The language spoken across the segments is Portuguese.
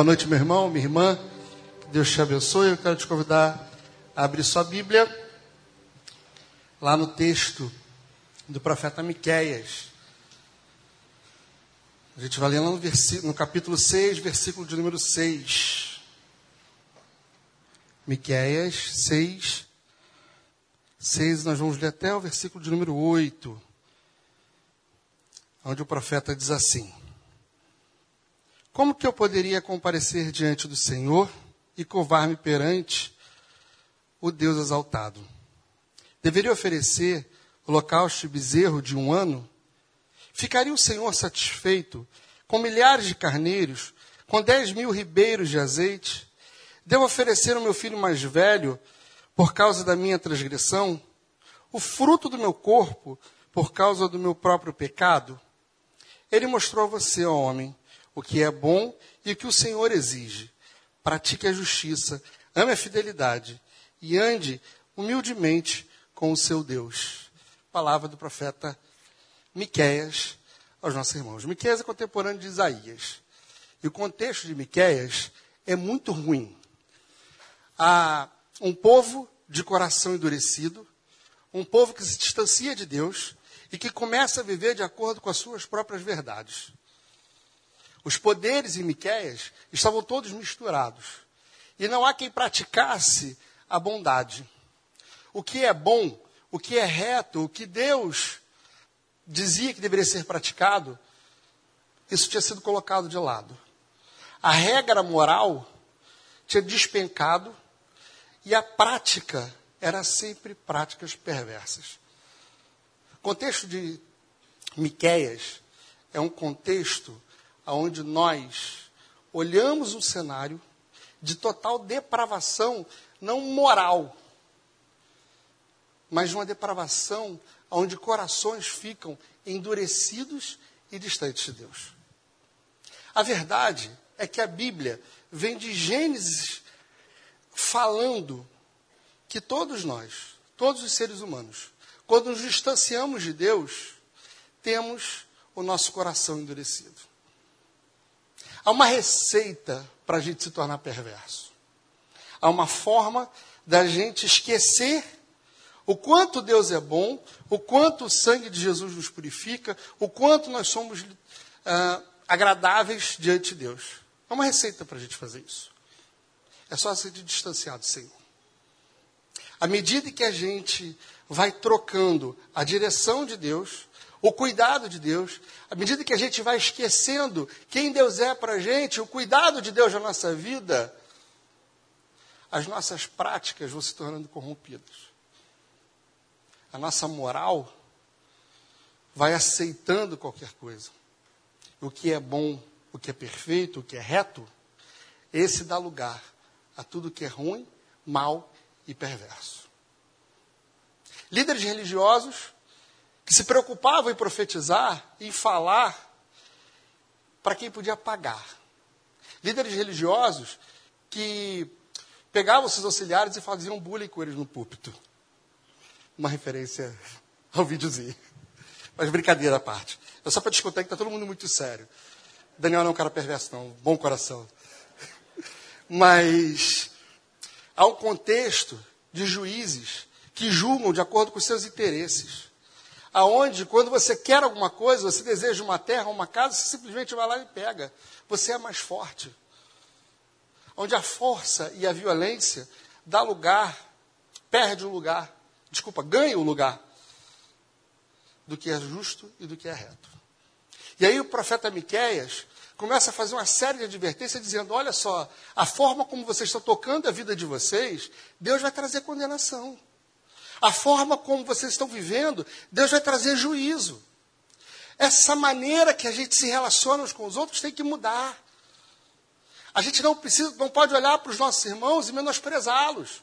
Boa noite, meu irmão, minha irmã. Deus te abençoe. Eu quero te convidar a abrir sua Bíblia lá no texto do profeta Miqueias. A gente vai ler lá no, no capítulo 6, versículo de número 6. Miqueias 6, 6, nós vamos ler até o versículo de número 8, onde o profeta diz assim: como que eu poderia comparecer diante do Senhor e curvar-me perante o Deus exaltado? Deveria oferecer holocausto de bezerro de um ano? Ficaria o Senhor satisfeito com milhares de carneiros, com dez mil ribeiros de azeite? Devo oferecer ao meu filho mais velho por causa da minha transgressão? O fruto do meu corpo por causa do meu próprio pecado? Ele mostrou a você, ó homem, o que é bom e o que o Senhor exige. Pratique a justiça, ame a fidelidade e ande humildemente com o seu Deus. Palavra do profeta Miqueias aos nossos irmãos. Miqueias é contemporâneo de Isaías. E o contexto de Miqueias é muito ruim. Há um povo de coração endurecido, um povo que se distancia de Deus e que começa a viver de acordo com as suas próprias verdades. Os poderes em Miquéias estavam todos misturados. E não há quem praticasse a bondade. O que é bom, o que é reto, o que Deus dizia que deveria ser praticado, isso tinha sido colocado de lado. A regra moral tinha despencado e a prática era sempre práticas perversas. O contexto de Miquéias é um contexto onde nós olhamos um cenário de total depravação, não moral, mas de uma depravação onde corações ficam endurecidos e distantes de Deus. A verdade é que a Bíblia vem de Gênesis falando que todos nós, todos os seres humanos, quando nos distanciamos de Deus, temos o nosso coração endurecido. Há uma receita para a gente se tornar perverso. Há uma forma da gente esquecer o quanto Deus é bom, o quanto o sangue de Jesus nos purifica, o quanto nós somos ah, agradáveis diante de Deus. Há uma receita para a gente fazer isso. É só ser distanciado do Senhor. À medida que a gente vai trocando a direção de Deus, o cuidado de Deus, à medida que a gente vai esquecendo quem Deus é para a gente, o cuidado de Deus na nossa vida, as nossas práticas vão se tornando corrompidas. A nossa moral vai aceitando qualquer coisa. O que é bom, o que é perfeito, o que é reto, esse dá lugar a tudo que é ruim, mal e perverso. Líderes religiosos que se preocupavam em profetizar, em falar para quem podia pagar. Líderes religiosos que pegavam seus auxiliares e faziam bullying com eles no púlpito. Uma referência ao videozinho. Mas brincadeira à parte. É só para discutir que está todo mundo muito sério. Daniel não é um cara perverso, não. Bom coração. Mas há um contexto de juízes que julgam de acordo com seus interesses aonde quando você quer alguma coisa, você deseja uma terra, uma casa, você simplesmente vai lá e pega. Você é mais forte. Onde a força e a violência dá lugar, perde o lugar, desculpa, ganha o lugar do que é justo e do que é reto. E aí o profeta Miqueias começa a fazer uma série de advertências dizendo: olha só, a forma como vocês estão tocando a vida de vocês, Deus vai trazer condenação. A forma como vocês estão vivendo, Deus vai trazer juízo. Essa maneira que a gente se relaciona com os outros tem que mudar. A gente não precisa, não pode olhar para os nossos irmãos e menosprezá-los.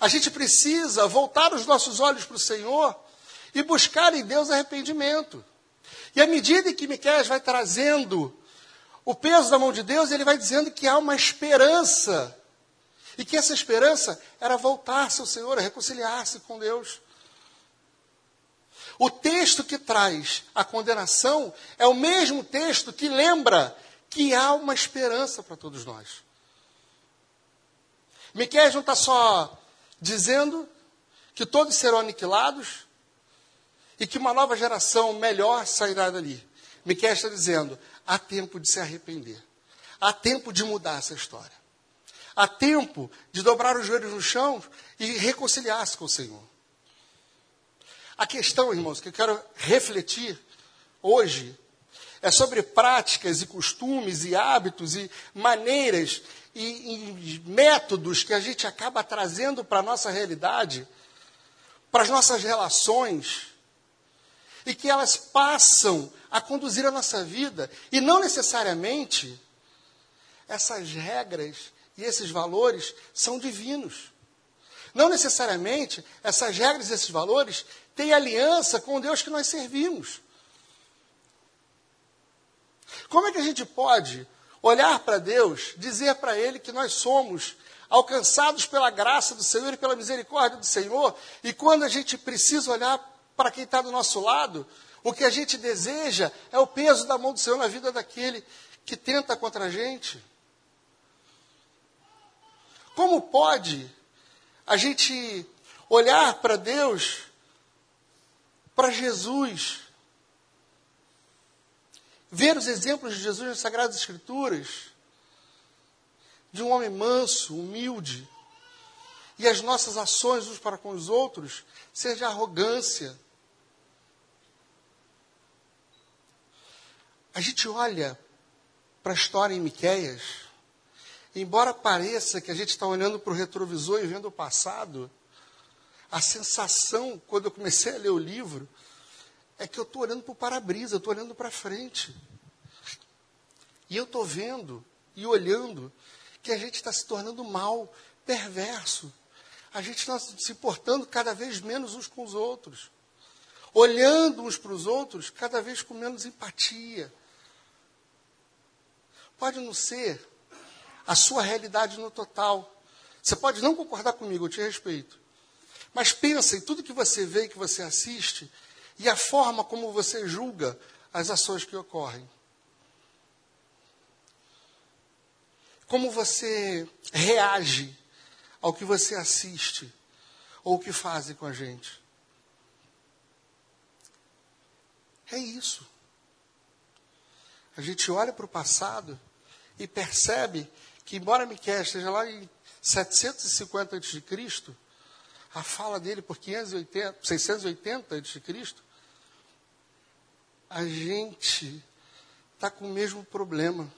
A gente precisa voltar os nossos olhos para o Senhor e buscar em Deus arrependimento. E à medida que Miquel vai trazendo o peso da mão de Deus, ele vai dizendo que há uma esperança e que essa esperança era voltar-se ao Senhor, reconciliar-se com Deus. O texto que traz a condenação é o mesmo texto que lembra que há uma esperança para todos nós. Miquel não está só dizendo que todos serão aniquilados e que uma nova geração melhor sairá dali. Miquel está dizendo: há tempo de se arrepender, há tempo de mudar essa história, há tempo de dobrar os joelhos no chão e reconciliar-se com o Senhor. A questão, irmãos, que eu quero refletir hoje é sobre práticas e costumes e hábitos e maneiras e, e métodos que a gente acaba trazendo para a nossa realidade, para as nossas relações, e que elas passam a conduzir a nossa vida, e não necessariamente essas regras e esses valores são divinos. Não necessariamente essas regras e esses valores têm aliança com o Deus que nós servimos. Como é que a gente pode olhar para Deus, dizer para Ele que nós somos alcançados pela graça do Senhor e pela misericórdia do Senhor, e quando a gente precisa olhar para quem está do nosso lado, o que a gente deseja é o peso da mão do Senhor na vida daquele que tenta contra a gente. Como pode a gente olhar para Deus, para Jesus, ver os exemplos de Jesus nas Sagradas Escrituras, de um homem manso, humilde, e as nossas ações uns para com os outros de arrogância. A gente olha para a história em Miquéias, embora pareça que a gente está olhando para o retrovisor e vendo o passado, a sensação, quando eu comecei a ler o livro, é que eu estou olhando para o para-brisa, eu estou olhando para frente. E eu estou vendo e olhando que a gente está se tornando mal, perverso. A gente está se importando cada vez menos uns com os outros. Olhando uns para os outros cada vez com menos empatia. Pode não ser a sua realidade no total. Você pode não concordar comigo, eu te respeito. Mas pensa em tudo que você vê e que você assiste e a forma como você julga as ações que ocorrem. Como você reage ao que você assiste ou o que fazem com a gente. É isso. A gente olha para o passado e percebe que, embora Miquel esteja lá em 750 a.C., a fala dele por 580, 680 a.C., a gente está com o mesmo problema.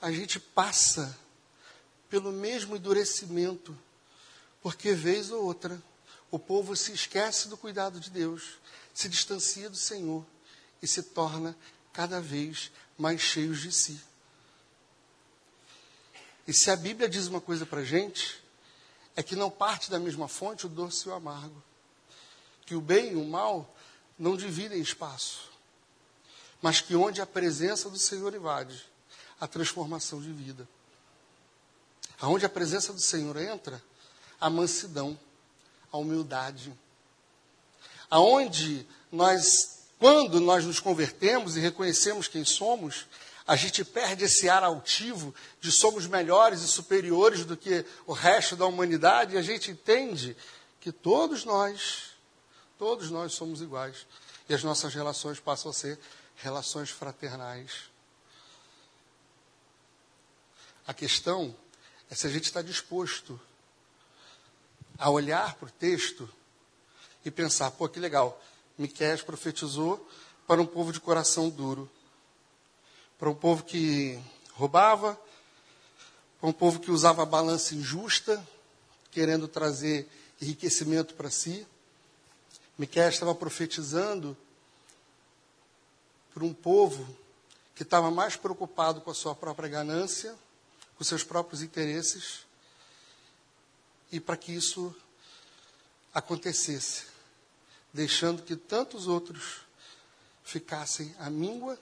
A gente passa pelo mesmo endurecimento, porque vez ou outra o povo se esquece do cuidado de Deus, se distancia do Senhor e se torna cada vez mais cheios de si. E se a Bíblia diz uma coisa para a gente, é que não parte da mesma fonte o doce e o amargo. Que o bem e o mal não dividem espaço. Mas que onde a presença do Senhor invade, a transformação de vida. Aonde a presença do Senhor entra, a mansidão, a humildade. Aonde nós, quando nós nos convertemos e reconhecemos quem somos, a gente perde esse ar altivo de somos melhores e superiores do que o resto da humanidade, e a gente entende que todos nós, todos nós somos iguais. E as nossas relações passam a ser relações fraternais. A questão é se a gente está disposto a olhar para o texto e pensar, pô, que legal, Miqués profetizou para um povo de coração duro para um povo que roubava, para um povo que usava a balança injusta, querendo trazer enriquecimento para si. Miquel estava profetizando para um povo que estava mais preocupado com a sua própria ganância, com seus próprios interesses, e para que isso acontecesse, deixando que tantos outros ficassem à míngua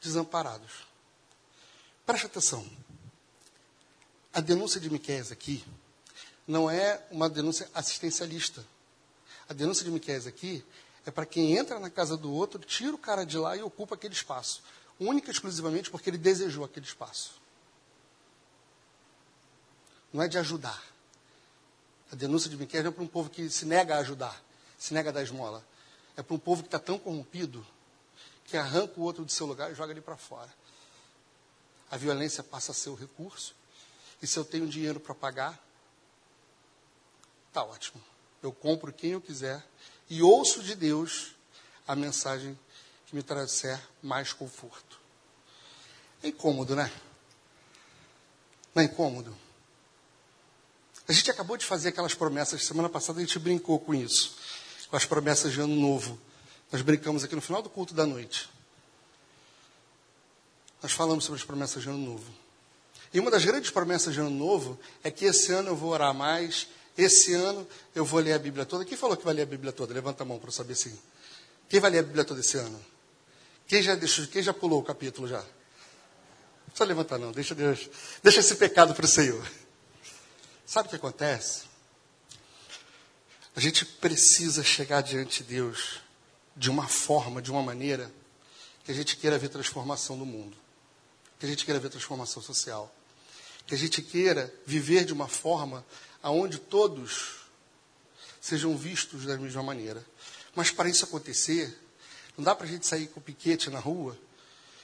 desamparados. Preste atenção. A denúncia de Miquel aqui não é uma denúncia assistencialista. A denúncia de Miquel aqui é para quem entra na casa do outro, tira o cara de lá e ocupa aquele espaço. única e exclusivamente porque ele desejou aquele espaço. Não é de ajudar. A denúncia de Miquel é para um povo que se nega a ajudar, se nega a dar esmola. É para um povo que está tão corrompido que arranca o outro do seu lugar e joga ele para fora. A violência passa a ser o recurso. E se eu tenho dinheiro para pagar, tá ótimo. Eu compro quem eu quiser e ouço de Deus a mensagem que me trouxer mais conforto. É incômodo, né? Não é incômodo? A gente acabou de fazer aquelas promessas. Semana passada a gente brincou com isso, com as promessas de ano novo. Nós brincamos aqui no final do culto da noite. Nós falamos sobre as promessas de ano novo. E uma das grandes promessas de ano novo é que esse ano eu vou orar mais, esse ano eu vou ler a Bíblia toda. Quem falou que vai ler a Bíblia toda? Levanta a mão para eu saber sim. Quem vai ler a Bíblia toda esse ano? Quem já, deixou, quem já pulou o capítulo já? Não precisa levantar não, deixa Deus, deixa esse pecado para o Senhor. Sabe o que acontece? A gente precisa chegar diante de Deus de uma forma, de uma maneira, que a gente queira ver transformação no mundo que a gente queira ver transformação social, que a gente queira viver de uma forma aonde todos sejam vistos da mesma maneira. Mas para isso acontecer, não dá para a gente sair com o piquete na rua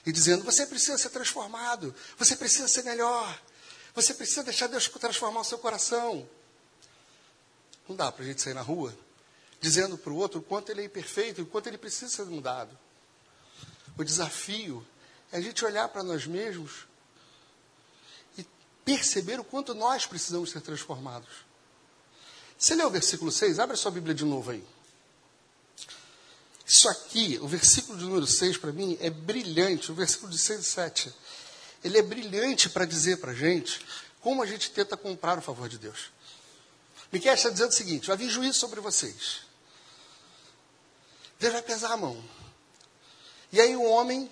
e dizendo: você precisa ser transformado, você precisa ser melhor, você precisa deixar Deus transformar o seu coração. Não dá para a gente sair na rua dizendo para o outro o quanto ele é imperfeito o quanto ele precisa ser mudado. O desafio é a gente olhar para nós mesmos e perceber o quanto nós precisamos ser transformados. Você lê o versículo 6? Abre a sua Bíblia de novo aí. Isso aqui, o versículo de número 6 para mim é brilhante, o versículo de 6 e 7. Ele é brilhante para dizer para a gente como a gente tenta comprar o favor de Deus. Miquel está dizendo o seguinte: vai vir juízo sobre vocês. Deus vai pesar a mão. E aí o homem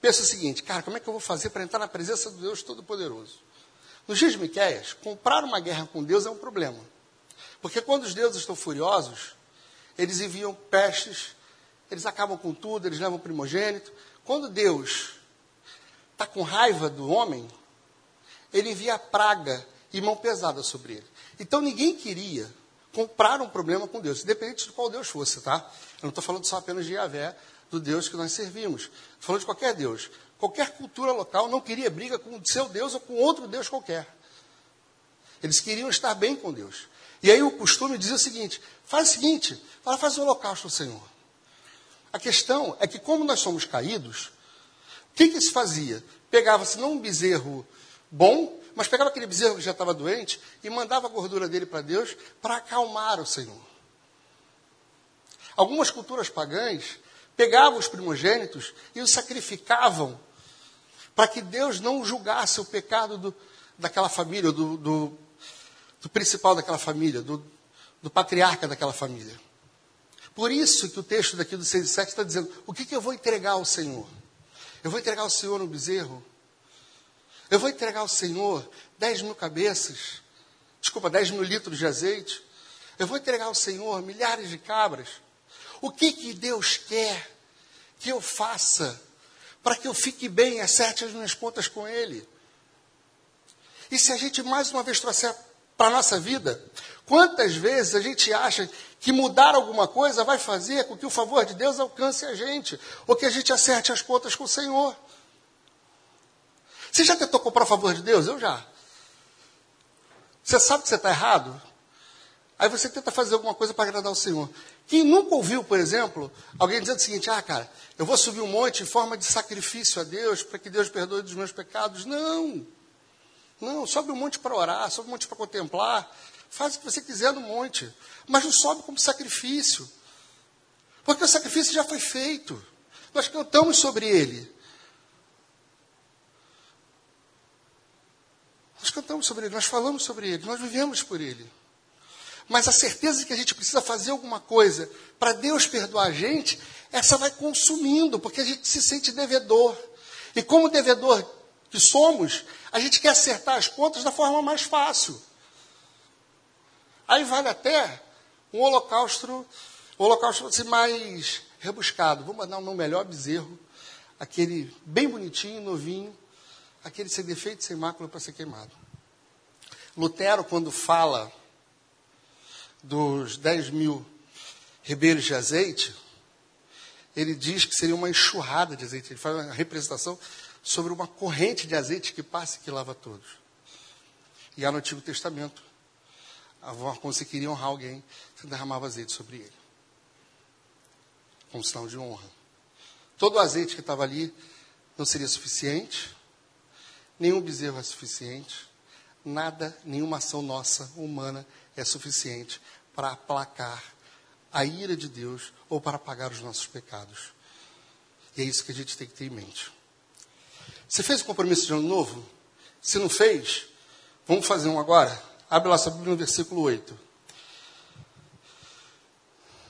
pensa o seguinte, cara, como é que eu vou fazer para entrar na presença do Deus Todo-Poderoso? Nos dias de Miquéias, comprar uma guerra com Deus é um problema. Porque quando os deuses estão furiosos, eles enviam pestes, eles acabam com tudo, eles levam o primogênito. Quando Deus está com raiva do homem, ele envia praga e mão pesada sobre ele. Então ninguém queria comprar um problema com Deus, independente de qual Deus fosse, tá? Eu não estou falando só apenas de Yahvé, do Deus que nós servimos. Falando de qualquer Deus. Qualquer cultura local não queria briga com o seu Deus ou com outro Deus qualquer. Eles queriam estar bem com Deus. E aí o costume dizia o seguinte: faz o seguinte, fala, faz o holocausto ao Senhor. A questão é que, como nós somos caídos, o que, que se fazia? Pegava-se não um bezerro bom, mas pegava aquele bezerro que já estava doente e mandava a gordura dele para Deus para acalmar o Senhor. Algumas culturas pagãs pegavam os primogênitos e os sacrificavam para que Deus não julgasse o pecado do, daquela família, do, do, do, principal daquela família, do, do patriarca daquela família. Por isso que o texto daqui do 6 e 7 está dizendo: o que, que eu vou entregar ao Senhor? Eu vou entregar ao Senhor um bezerro? Eu vou entregar ao Senhor 10 mil cabeças? Desculpa, 10 mil litros de azeite? Eu vou entregar ao Senhor milhares de cabras? O que, que Deus quer que eu faça para que eu fique bem, acerte as minhas contas com Ele? E se a gente mais uma vez trouxer para a nossa vida, quantas vezes a gente acha que mudar alguma coisa vai fazer com que o favor de Deus alcance a gente, ou que a gente acerte as contas com o Senhor? Você já tentou comprar o favor de Deus? Eu já. Você sabe que você está errado? Aí você tenta fazer alguma coisa para agradar o Senhor. Quem nunca ouviu, por exemplo, alguém dizendo o seguinte: ah, cara, eu vou subir um monte em forma de sacrifício a Deus para que Deus perdoe dos meus pecados. Não. Não, sobe um monte para orar, sobe um monte para contemplar. Faz o que você quiser no monte. Mas não sobe como sacrifício. Porque o sacrifício já foi feito. Nós cantamos sobre ele. Nós cantamos sobre ele, nós falamos sobre ele, nós vivemos por ele. Mas a certeza de que a gente precisa fazer alguma coisa para Deus perdoar a gente, essa vai consumindo, porque a gente se sente devedor. E como devedor que somos, a gente quer acertar as contas da forma mais fácil. Aí vale até um holocausto, um holocausto assim, mais rebuscado. Vamos mandar um melhor bezerro. aquele bem bonitinho, novinho, aquele sem defeito, sem mácula para ser queimado. Lutero, quando fala dos 10 mil ribeiros de azeite, ele diz que seria uma enxurrada de azeite. Ele faz uma representação sobre uma corrente de azeite que passa e que lava todos. E há no Antigo Testamento, quando você queria honrar alguém, você derramava azeite sobre ele. Como sinal de honra. Todo o azeite que estava ali não seria suficiente, nenhum bezerro é suficiente, nada, nenhuma ação nossa, humana, é suficiente para aplacar a ira de Deus ou para pagar os nossos pecados. E é isso que a gente tem que ter em mente. Você fez o compromisso de ano novo? Se não fez, vamos fazer um agora? Abre lá sua Bíblia no versículo 8.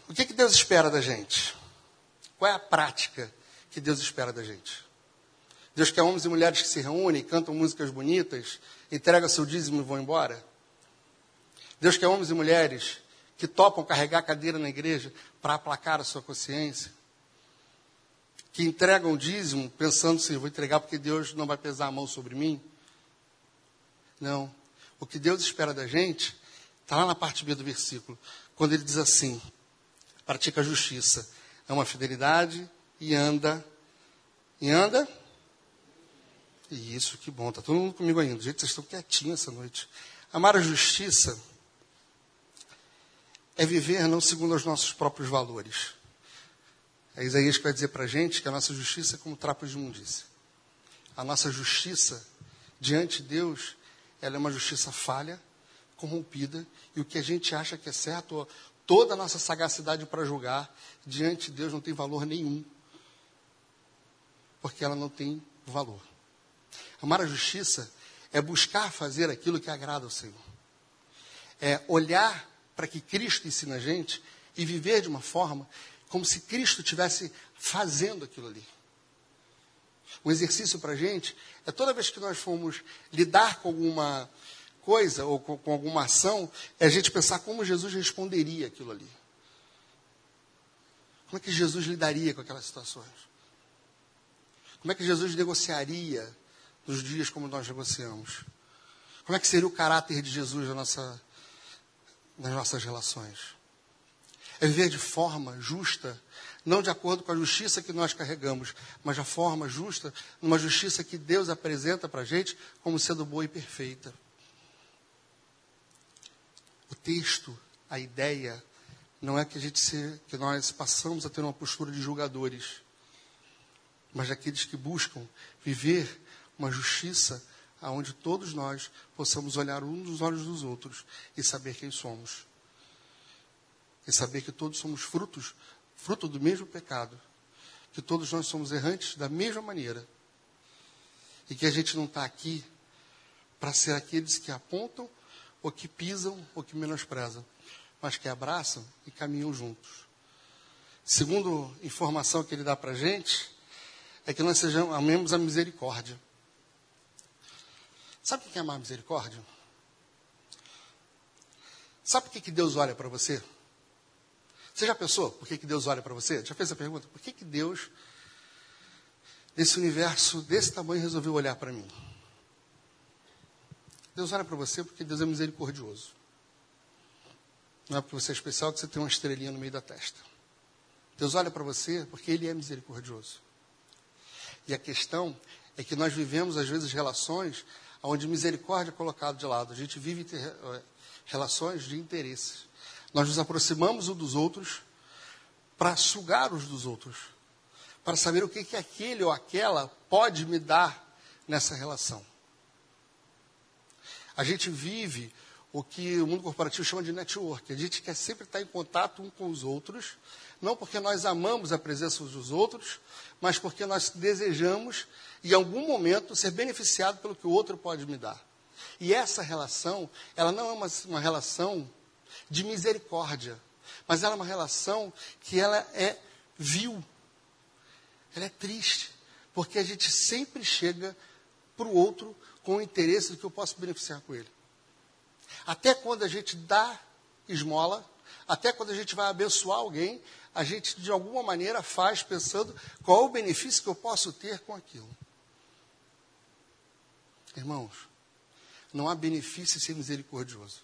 O que, que Deus espera da gente? Qual é a prática que Deus espera da gente? Deus quer homens e mulheres que se reúnem, cantam músicas bonitas, entregam seu dízimo e vão embora? Deus quer homens e mulheres que topam carregar a cadeira na igreja para aplacar a sua consciência, que entregam o dízimo pensando assim, vou entregar porque Deus não vai pesar a mão sobre mim. Não. O que Deus espera da gente está lá na parte B do versículo, quando ele diz assim: pratica a justiça, é uma fidelidade e anda. E anda? Isso, que bom, está todo mundo comigo ainda. Gente, vocês estão quietinhos essa noite. Amar a justiça é viver não segundo os nossos próprios valores. É Isaías que vai dizer para a gente que a nossa justiça é como trapos de imundícia. A nossa justiça diante de Deus, ela é uma justiça falha, corrompida, e o que a gente acha que é certo, toda a nossa sagacidade para julgar, diante de Deus não tem valor nenhum. Porque ela não tem valor. Amar a justiça é buscar fazer aquilo que agrada ao Senhor. É olhar para que Cristo ensina a gente e viver de uma forma como se Cristo estivesse fazendo aquilo ali. O exercício para a gente é toda vez que nós formos lidar com alguma coisa ou com, com, alguma ação, é a gente pensar como Jesus responderia aquilo ali. Como é que Jesus lidaria com aquelas situações? Como é que Jesus negociaria nos dias como nós negociamos? Como é que seria o caráter de Jesus na nossa, nas nossas relações. É viver de forma justa, não de acordo com a justiça que nós carregamos, mas a forma justa, numa justiça que Deus apresenta para a gente como sendo boa e perfeita. O texto, a ideia, não é que, a gente se, que nós passamos a ter uma postura de julgadores, mas daqueles que buscam viver uma justiça aonde todos nós possamos olhar um dos olhos dos outros e saber quem somos. E saber que todos somos frutos, fruto do mesmo pecado. Que todos nós somos errantes da mesma maneira. E que a gente não está aqui para ser aqueles que apontam, ou que pisam, ou que menosprezam, mas que abraçam e caminham juntos. Segundo informação que ele dá para a gente, é que nós sejamos, amemos a misericórdia. Sabe o que é amar misericórdia? Sabe por que, que Deus olha para você? Você já pensou por que, que Deus olha para você? Já fez a pergunta? Por que, que Deus, nesse universo desse tamanho, resolveu olhar para mim? Deus olha para você porque Deus é misericordioso. Não é porque você é especial que você tem uma estrelinha no meio da testa. Deus olha para você porque Ele é misericordioso. E a questão é que nós vivemos, às vezes, relações onde misericórdia é colocado de lado. A gente vive eh, relações de interesse. Nós nos aproximamos uns dos outros para sugar os dos outros, para saber o que, que aquele ou aquela pode me dar nessa relação. A gente vive o que o mundo corporativo chama de network. A gente quer sempre estar em contato um com os outros, não porque nós amamos a presença dos outros, mas porque nós desejamos, em algum momento, ser beneficiado pelo que o outro pode me dar. E essa relação, ela não é uma, uma relação de misericórdia, mas ela é uma relação que ela é vil, ela é triste, porque a gente sempre chega para o outro com o interesse de que eu possa beneficiar com ele. Até quando a gente dá esmola, Até quando a gente vai abençoar alguém, a gente de alguma maneira faz pensando qual o benefício que eu posso ter com aquilo. Irmãos, não há benefício ser misericordioso.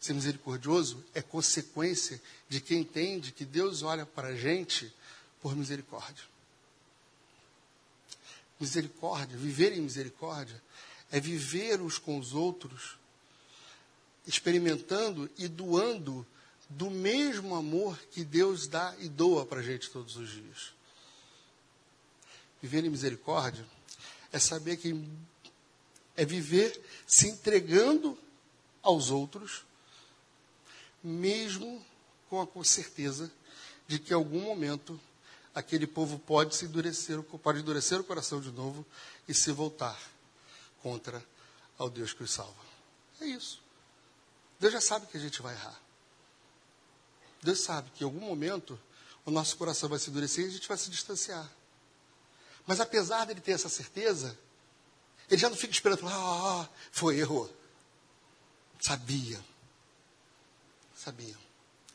Ser misericordioso é consequência de quem entende que Deus olha para a gente por misericórdia. Misericórdia, viver em misericórdia, é viver uns com os outros, experimentando e doando do mesmo amor que Deus dá e doa para a gente todos os dias. Viver em misericórdia é saber que é viver se entregando aos outros, mesmo com a certeza de que em algum momento aquele povo pode se endurecer, pode endurecer o coração de novo e se voltar contra ao Deus que os salva. É isso. Deus já sabe que a gente vai errar. Deus sabe que em algum momento o nosso coração vai se endurecer e a gente vai se distanciar. Mas apesar dele ter essa certeza, ele já não fica esperando, ah, foi, errou. Sabia. Sabia.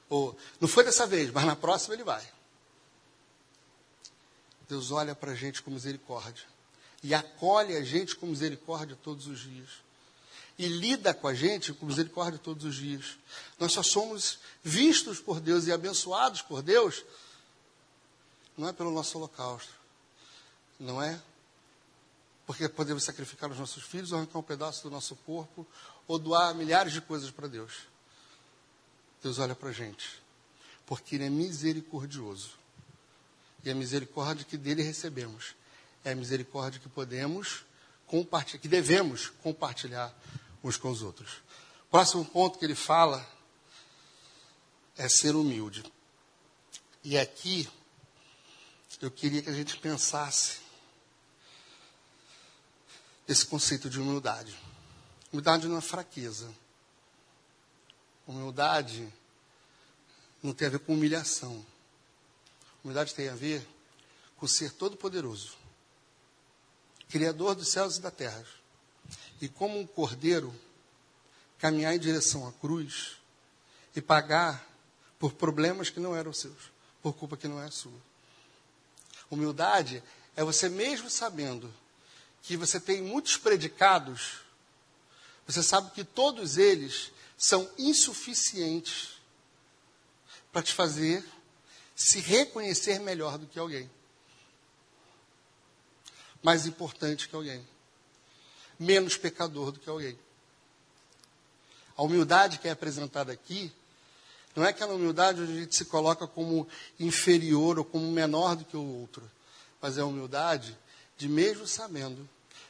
Ou, não foi dessa vez, mas na próxima ele vai. Deus olha para a gente com misericórdia e acolhe a gente com misericórdia todos os dias. E lida com a gente com misericórdia todos os dias. Nós só somos vistos por Deus e abençoados por Deus, não é pelo nosso holocausto, não é porque podemos sacrificar os nossos filhos, ou arrancar um pedaço do nosso corpo, ou doar milhares de coisas para Deus. Deus olha para a gente, porque Ele é misericordioso. E a misericórdia que dele recebemos é a misericórdia que podemos compartilhar, que devemos compartilhar uns com os outros. Próximo ponto que ele fala é ser humilde. E aqui eu queria que a gente pensasse esse conceito de humildade. Humildade não é fraqueza. Humildade não tem a ver com humilhação. Humildade tem a ver com ser todo-poderoso, Criador dos céus e da terra. E como um cordeiro, caminhar em direção à cruz e pagar por problemas que não eram seus, por culpa que não é sua. Humildade é você mesmo sabendo que você tem muitos predicados, você sabe que todos eles são insuficientes para te fazer se reconhecer melhor do que alguém. Mais importante que alguém. Menos pecador do que alguém. A humildade que é apresentada aqui não é aquela humildade onde a gente se coloca como inferior ou como menor do que o outro, mas é a humildade de mesmo sabendo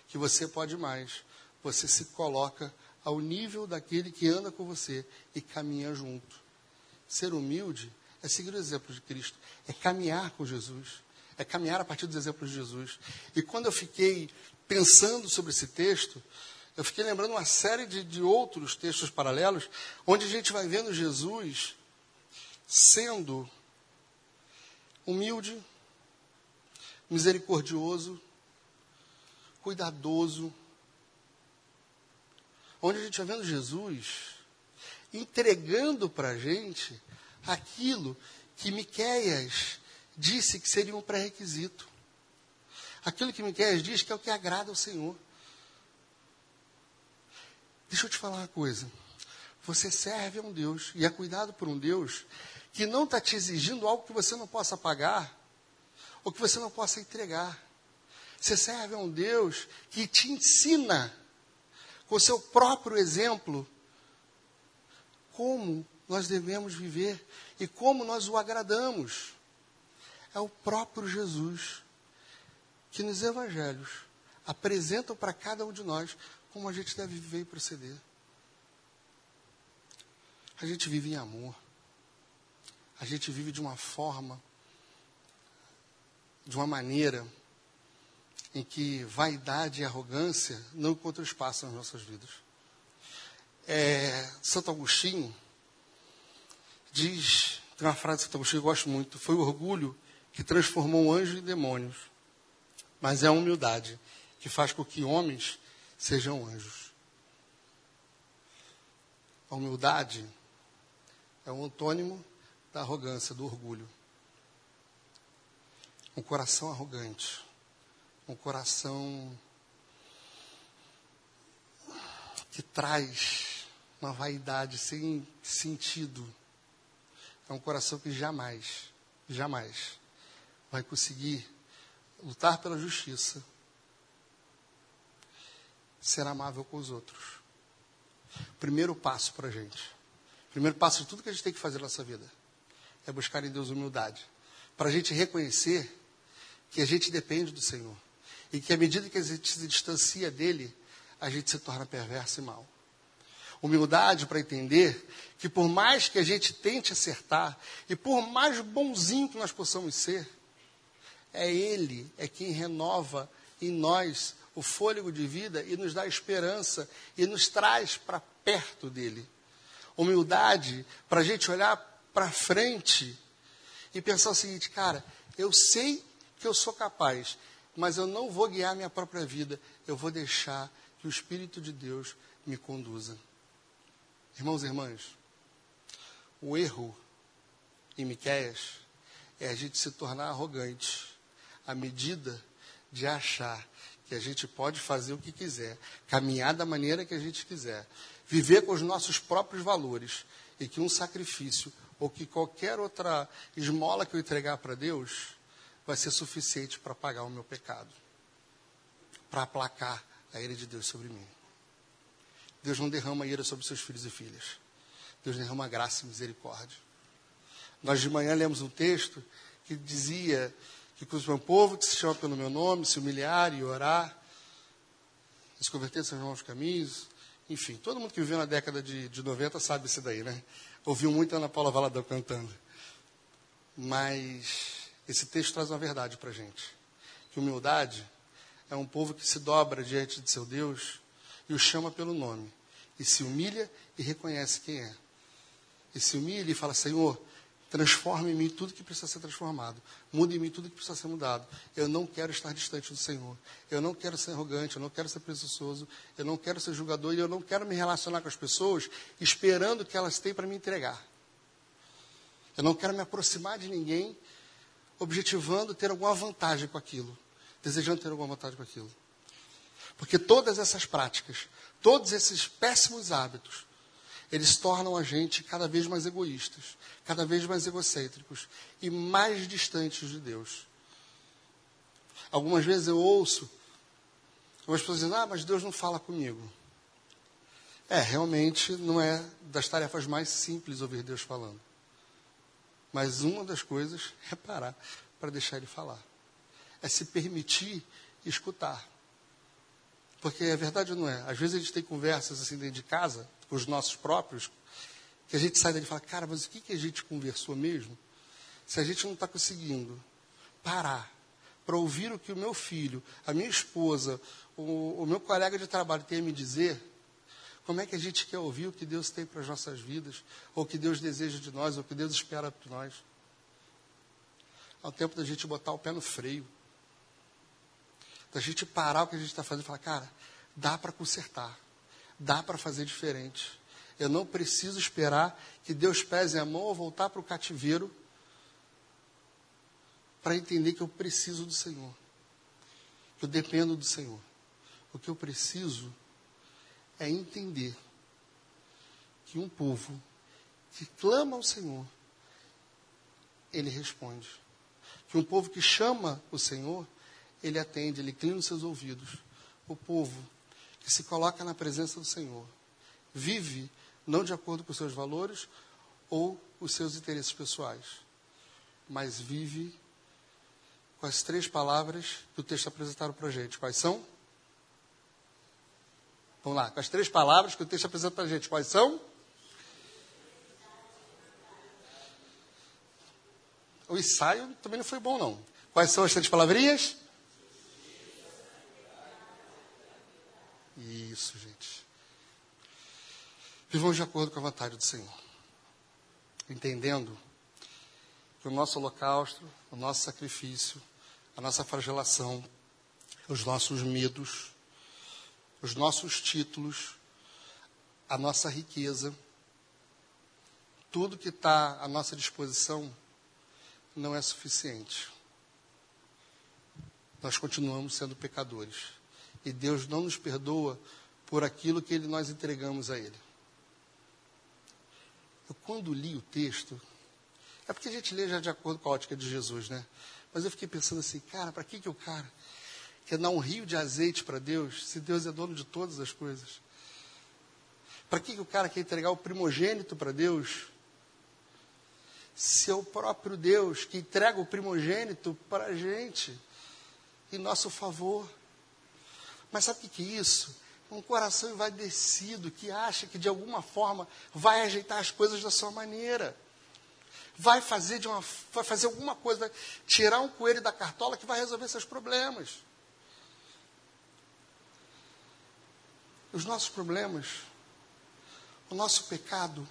que você pode mais, você se coloca ao nível daquele que anda com você e caminha junto. Ser humilde é seguir o exemplo de Cristo, é caminhar com Jesus, é caminhar a partir dos exemplos de Jesus. E quando eu fiquei pensando sobre esse texto, eu fiquei lembrando uma série de, de outros textos paralelos, onde a gente vai vendo Jesus sendo humilde, misericordioso, cuidadoso. Onde a gente vai vendo Jesus entregando para a gente aquilo que Miquéias disse que seria um pré-requisito. Aquilo que Miquéias diz que é o que agrada ao Senhor. Deixa eu te falar uma coisa. Você serve a um Deus e é cuidado por um Deus que não está te exigindo algo que você não possa pagar ou que você não possa entregar. Você serve a um Deus que te ensina, com o seu próprio exemplo, como nós devemos viver e como nós o agradamos. É o próprio Jesus que nos evangelhos apresentam para cada um de nós como a gente deve viver e proceder. A gente vive em amor. A gente vive de uma forma, de uma maneira em que vaidade e arrogância não encontram espaço nas nossas vidas. É, Santo Agostinho, diz, tem uma frase que eu gosto muito, foi o orgulho que transformou anjo em demônios, mas é a humildade que faz com que homens sejam anjos. A humildade é um antônimo da arrogância, do orgulho. Um coração arrogante, um coração que traz uma vaidade sem sentido. É um coração que jamais, jamais vai conseguir lutar pela justiça, ser amável com os outros. Primeiro passo para a gente. Primeiro passo de tudo que a gente tem que fazer na nossa vida é buscar em Deus humildade. Para a gente reconhecer que a gente depende do Senhor. E que à medida que a gente se distancia dele, a gente se torna perverso e mal. Humildade para entender que por mais que a gente tente acertar, e por mais bonzinho que nós possamos ser, é Ele, é quem renova em nós o fôlego de vida e nos dá esperança e nos traz para perto dele. Humildade para a gente olhar para frente e pensar o seguinte, cara, eu sei que eu sou capaz, mas eu não vou guiar minha própria vida, eu vou deixar que o Espírito de Deus me conduza. Irmãos e irmãs, o erro em Miquéias é a gente se tornar arrogante à medida de achar que a gente pode fazer o que quiser, caminhar da maneira que a gente quiser, viver com os nossos próprios valores e que um sacrifício ou que qualquer outra esmola que eu entregar para Deus vai ser suficiente para pagar o meu pecado, para aplacar a ira de Deus sobre mim. Deus não derrama ira sobre seus filhos e filhas. Deus derrama graça e misericórdia. Nós de manhã lemos um texto que dizia que o meu povo que se chama pelo meu nome, se humilhar e orar, se converter seus novos caminhos, enfim, todo mundo que viveu na década de, de 90 sabe isso daí, né? Ouviu muito Ana Paula Valadão cantando. Mas esse texto traz uma verdade para a gente. Que humildade é um povo que se dobra diante de seu Deus e o chama pelo nome. E se humilha e reconhece quem é. E se humilha e fala, Senhor, Transforme em mim tudo que precisa ser transformado. Mude em mim tudo que precisa ser mudado. Eu não quero estar distante do Senhor. Eu não quero ser arrogante, eu não quero ser presunçoso, eu não quero ser julgador e eu não quero me relacionar com as pessoas esperando que elas têm para me entregar. Eu não quero me aproximar de ninguém objetivando ter alguma vantagem com aquilo, desejando ter alguma vantagem com aquilo. Porque todas essas práticas, todos esses péssimos hábitos, eles tornam a gente cada vez mais egoístas, cada vez mais egocêntricos e mais distantes de Deus. Algumas vezes eu ouço algumas pessoas dizendo: Ah, mas Deus não fala comigo. É, realmente não é das tarefas mais simples ouvir Deus falando. Mas uma das coisas é parar para deixar Ele falar. É se permitir escutar. Porque é verdade ou não é? Às vezes a gente tem conversas assim dentro de casa, com os nossos próprios, que a gente sai dali e fala, cara, mas o que, que a gente conversou mesmo? Se a gente não está conseguindo parar para ouvir o que o meu filho, a minha esposa, o, o meu colega de trabalho tem a me dizer, como é que a gente quer ouvir o que Deus tem para as nossas vidas, ou o que Deus deseja de nós, ou o que Deus espera de nós? É o tempo da gente botar o pé no freio. Da gente parar o que a gente está fazendo e falar, cara, dá para consertar, dá para fazer diferente. Eu não preciso esperar que Deus pese a mão ou voltar para o cativeiro para entender que eu preciso do Senhor. Que eu dependo do Senhor. O que eu preciso é entender que um povo que clama ao Senhor, ele responde. Que um povo que chama o Senhor, ele atende, ele inclina os seus ouvidos. O povo que se coloca na presença do Senhor, vive não de acordo com os seus valores ou os seus interesses pessoais, mas vive com as três palavras que o texto apresentaram para a gente. Quais são? Vamos lá, com as três palavras que o texto apresenta para a gente. Quais são? O ensaio também não foi bom, não. Quais são as três palavrinhas? Isso, gente. Vivamos de acordo com a vontade do Senhor. Entendendo que o nosso holocausto, o nosso sacrifício, a nossa flagelação, os nossos medos, os nossos títulos, a nossa riqueza, tudo que está à nossa disposição não é suficiente. Nós continuamos sendo pecadores. E Deus não nos perdoa por aquilo que ele, nós entregamos a Ele. Eu, quando li o texto, é porque a gente lê já de acordo com a ótica de Jesus, né? Mas eu fiquei pensando assim, cara, para que, que o cara quer dar um rio de azeite para Deus, se Deus é dono de todas as coisas? Para que, que o cara quer entregar o primogênito para Deus, se é o próprio Deus que entrega o primogênito para a gente, em nosso favor? Mas sabe o que, que é isso? Um coração envadecido que acha que de alguma forma vai ajeitar as coisas da sua maneira. Vai fazer, de uma, vai fazer alguma coisa, tirar um coelho da cartola que vai resolver seus problemas. Os nossos problemas, o nosso pecado,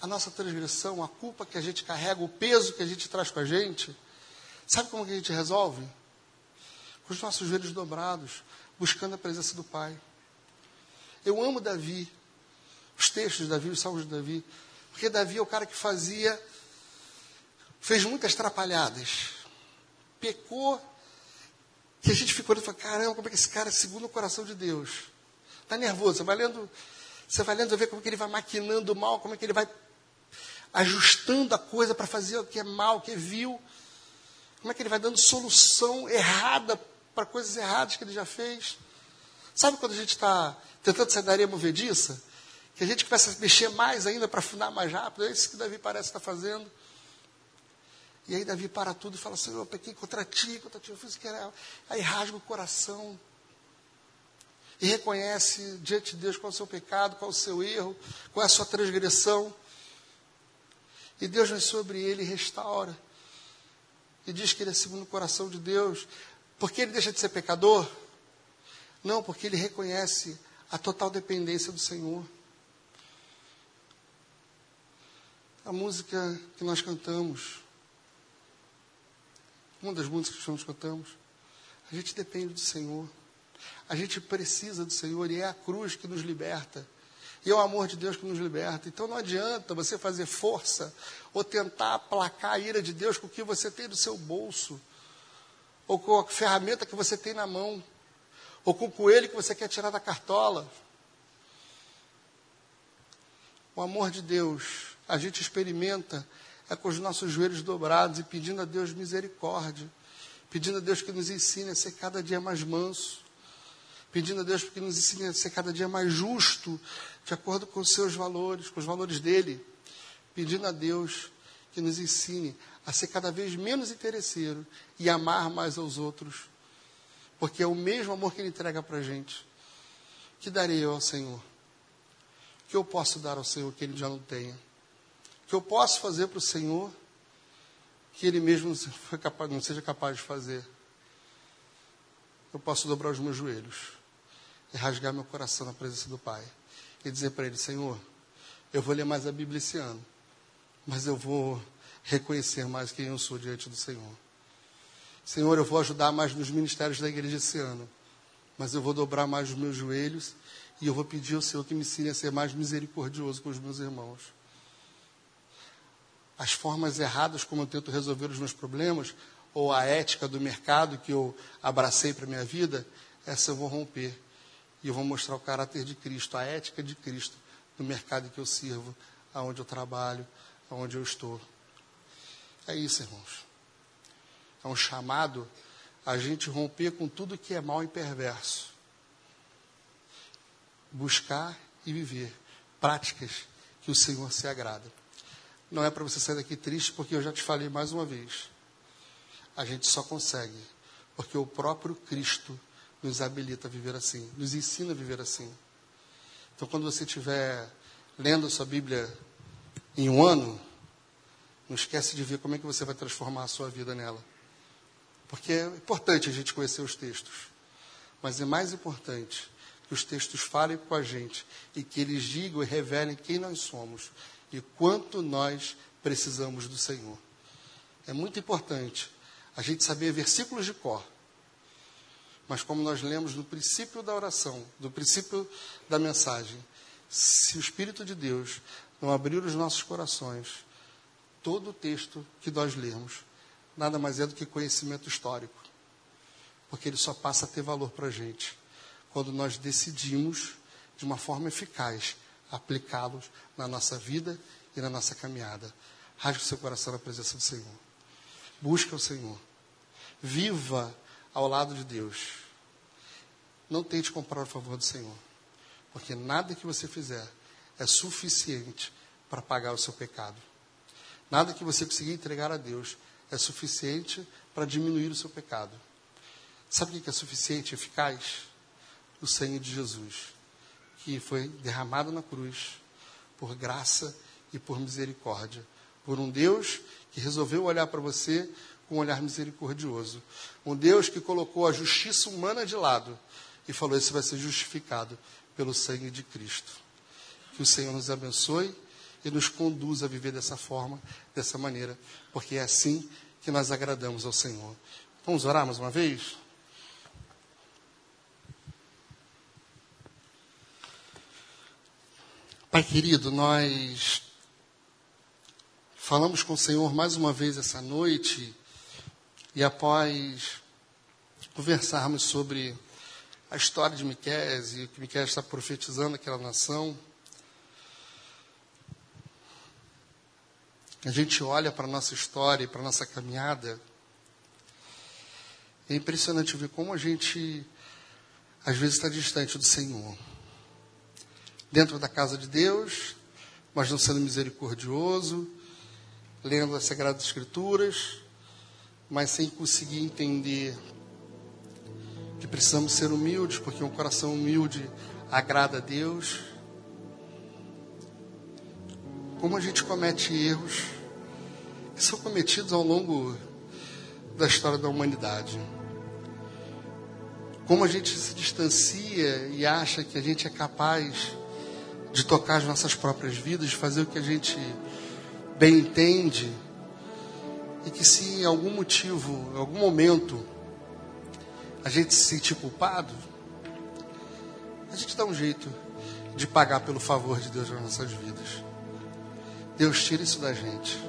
a nossa transgressão, a culpa que a gente carrega, o peso que a gente traz com a gente, sabe como que a gente resolve? Com os nossos joelhos dobrados, buscando a presença do Pai. Eu amo Davi, os textos de Davi, os salmos de Davi, porque Davi é o cara que fazia, fez muitas trapalhadas, pecou, que a gente ficou e falou, caramba, como é que esse cara segundo o coração de Deus? Está nervoso, você vai lendo, você vai lendo, ver como é que ele vai maquinando o mal, como é que ele vai ajustando a coisa para fazer o que é mal, o que é vil, como é que ele vai dando solução errada para coisas erradas que ele já fez. Sabe quando a gente está tentando sair da areia movediça? Que a gente começa a mexer mais ainda para afundar mais rápido. É isso que Davi parece estar fazendo. E aí Davi para tudo e fala assim, eu pequei contra ti, contra ti, eu fiz o que era. Aí rasga o coração. E reconhece diante de Deus qual é o seu pecado, qual é o seu erro, qual é a sua transgressão. E Deus vem sobre ele e restaura. E diz que ele é segundo o coração de Deus. Porque ele deixa de ser pecador? Não, porque ele reconhece a total dependência do Senhor. A música que nós cantamos, uma das músicas que nós cantamos, a gente depende do Senhor. A gente precisa do Senhor e é a cruz que nos liberta. E é o amor de Deus que nos liberta. Então não adianta você fazer força ou tentar aplacar a ira de Deus com o que você tem no seu bolso ou com a ferramenta que você tem na mão, ou com o coelho que você quer tirar da cartola. O amor de Deus, a gente experimenta é com os nossos joelhos dobrados e pedindo a Deus misericórdia, pedindo a Deus que nos ensine a ser cada dia mais manso, pedindo a Deus que nos ensine a ser cada dia mais justo, de acordo com os seus valores, com os valores dele, pedindo a Deus que nos ensine a ser cada vez menos interesseiro e amar mais aos outros. Porque é o mesmo amor que Ele entrega para a gente. Que darei eu ao Senhor? Que eu posso dar ao Senhor que Ele já não tenha? Que eu posso fazer para o Senhor que Ele mesmo não, capaz, não seja capaz de fazer? Eu posso dobrar os meus joelhos e rasgar meu coração na presença do Pai e dizer para Ele: Senhor, eu vou ler mais a Bíblia esse ano, mas eu vou reconhecer mais quem eu sou diante do Senhor. Senhor, eu vou ajudar mais nos ministérios da igreja esse ano, mas eu vou dobrar mais os meus joelhos e eu vou pedir ao Senhor que me ensine a ser mais misericordioso com os meus irmãos. As formas erradas como eu tento resolver os meus problemas, ou a ética do mercado que eu abracei para a minha vida, essa eu vou romper. E eu vou mostrar o caráter de Cristo, a ética de Cristo no mercado que eu sirvo, aonde eu trabalho, aonde eu estou. É isso, irmãos. É um chamado a gente romper com tudo que é mal e perverso. Buscar e viver práticas que o Senhor se agrada. Não é para você sair daqui triste, porque eu já te falei mais uma vez. A gente só consegue porque o próprio Cristo nos habilita a viver assim, nos ensina a viver assim. Então, quando você estiver lendo a sua Bíblia em um ano, não esquece de ver como é que você vai transformar a sua vida nela. Porque é importante a gente conhecer os textos. Mas é mais importante que os textos falem com a gente e que eles digam e revelem quem nós somos e quanto nós precisamos do Senhor. É muito importante a gente saber versículos de cor. Mas como nós lemos no princípio da oração, do princípio da mensagem, se o Espírito de Deus não abrir os nossos corações, todo o texto que nós lemos nada mais é do que conhecimento histórico. Porque ele só passa a ter valor para a gente quando nós decidimos, de uma forma eficaz, aplicá-los na nossa vida e na nossa caminhada. Rasgue o seu coração na presença do Senhor. Busca o Senhor. Viva ao lado de Deus. Não tente comprar o favor do Senhor. Porque nada que você fizer é suficiente para pagar o seu pecado. Nada que você conseguir entregar a Deus é suficiente para diminuir o seu pecado. Sabe o que é suficiente, eficaz? O sangue de Jesus, que foi derramado na cruz por graça e por misericórdia, por um Deus que resolveu olhar para você com um olhar misericordioso, um Deus que colocou a justiça humana de lado e falou: Isso vai ser justificado pelo sangue de Cristo. Que o Senhor nos abençoe e nos conduza a viver dessa forma, dessa maneira, porque é assim que nós agradamos ao Senhor. Vamos orar mais uma vez? Pai querido, nós falamos com o Senhor mais uma vez essa noite e após conversarmos sobre a história de Miqués e o que Miqués está profetizando aquela nação, a gente olha para a nossa história e para a nossa caminhada, é impressionante ver como a gente às vezes está distante do Senhor. Dentro da casa de Deus, mas não sendo misericordioso, lendo as Sagradas Escrituras, mas sem conseguir entender que precisamos ser humildes, porque um coração humilde agrada a Deus. Como a gente comete erros que são cometidos ao longo da história da humanidade. Como a gente se distancia e acha que a gente é capaz de tocar as nossas próprias vidas, de fazer o que a gente bem entende, e que se em algum motivo, em algum momento, a gente se sentir culpado, a gente dá um jeito de pagar pelo favor de Deus nas nossas vidas. Deus tira isso da gente.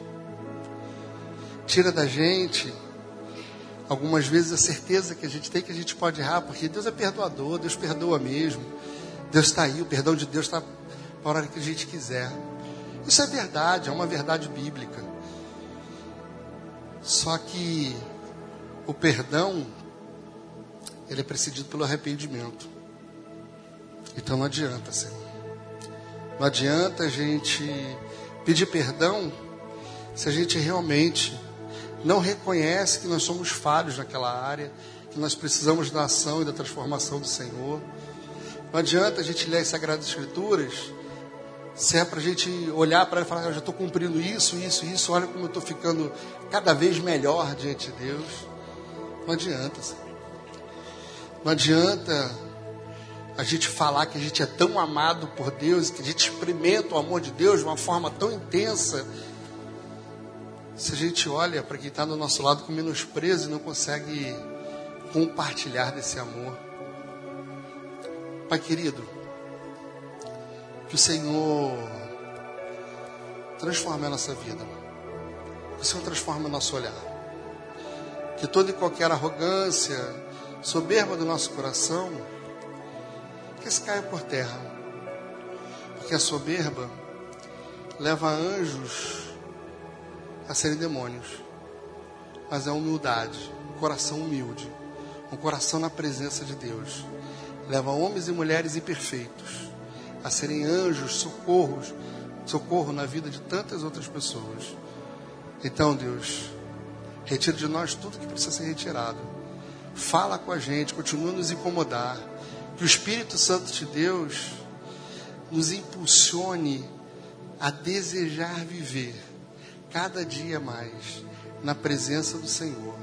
Tira da gente algumas vezes a certeza que a gente tem que a gente pode errar, porque Deus é perdoador, Deus perdoa mesmo. Deus está aí, o perdão de Deus está para a hora que a gente quiser. Isso é verdade, é uma verdade bíblica. Só que o perdão ele é precedido pelo arrependimento. Então não adianta, Senhor. Não adianta a gente pedir perdão se a gente realmente não reconhece que nós somos falhos naquela área, que nós precisamos da ação e da transformação do Senhor. Não adianta a gente ler as Sagradas Escrituras se é para a gente olhar para ela e falar, eu já estou cumprindo isso, isso, isso, olha como eu estou ficando cada vez melhor diante de Deus. Não adianta. Não adianta a gente falar que a gente é tão amado por Deus, que a gente experimenta o amor de Deus de uma forma tão intensa, se a gente olha para quem está do nosso lado com menosprezo e não consegue compartilhar desse amor. Pai querido, que o Senhor transforme a nossa vida, que o Senhor transforme o nosso olhar, que toda e qualquer arrogância, soberba do nosso coração, que se caia por terra. Porque a soberba leva anjos a serem demônios. Mas é a humildade, um coração humilde, um coração na presença de Deus. Leva homens e mulheres imperfeitos a serem anjos, socorros, socorro na vida de tantas outras pessoas. Então, Deus, retira de nós tudo que precisa ser retirado fala com a gente, continua a nos incomodar. Que o Espírito Santo de Deus nos impulsione a desejar viver cada dia mais na presença do Senhor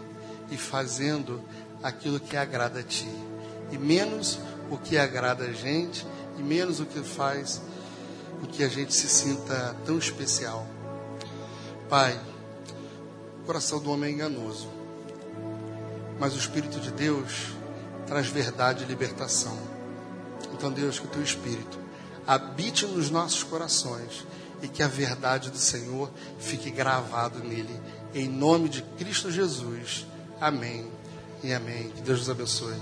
e fazendo aquilo que agrada a Ti, e menos o que agrada a gente, e menos o que faz com que a gente se sinta tão especial. Pai, o coração do homem é enganoso mas o Espírito de Deus traz verdade e libertação. Então, Deus, que o teu Espírito habite nos nossos corações e que a verdade do Senhor fique gravado nele. Em nome de Cristo Jesus. Amém e amém. Que Deus nos abençoe.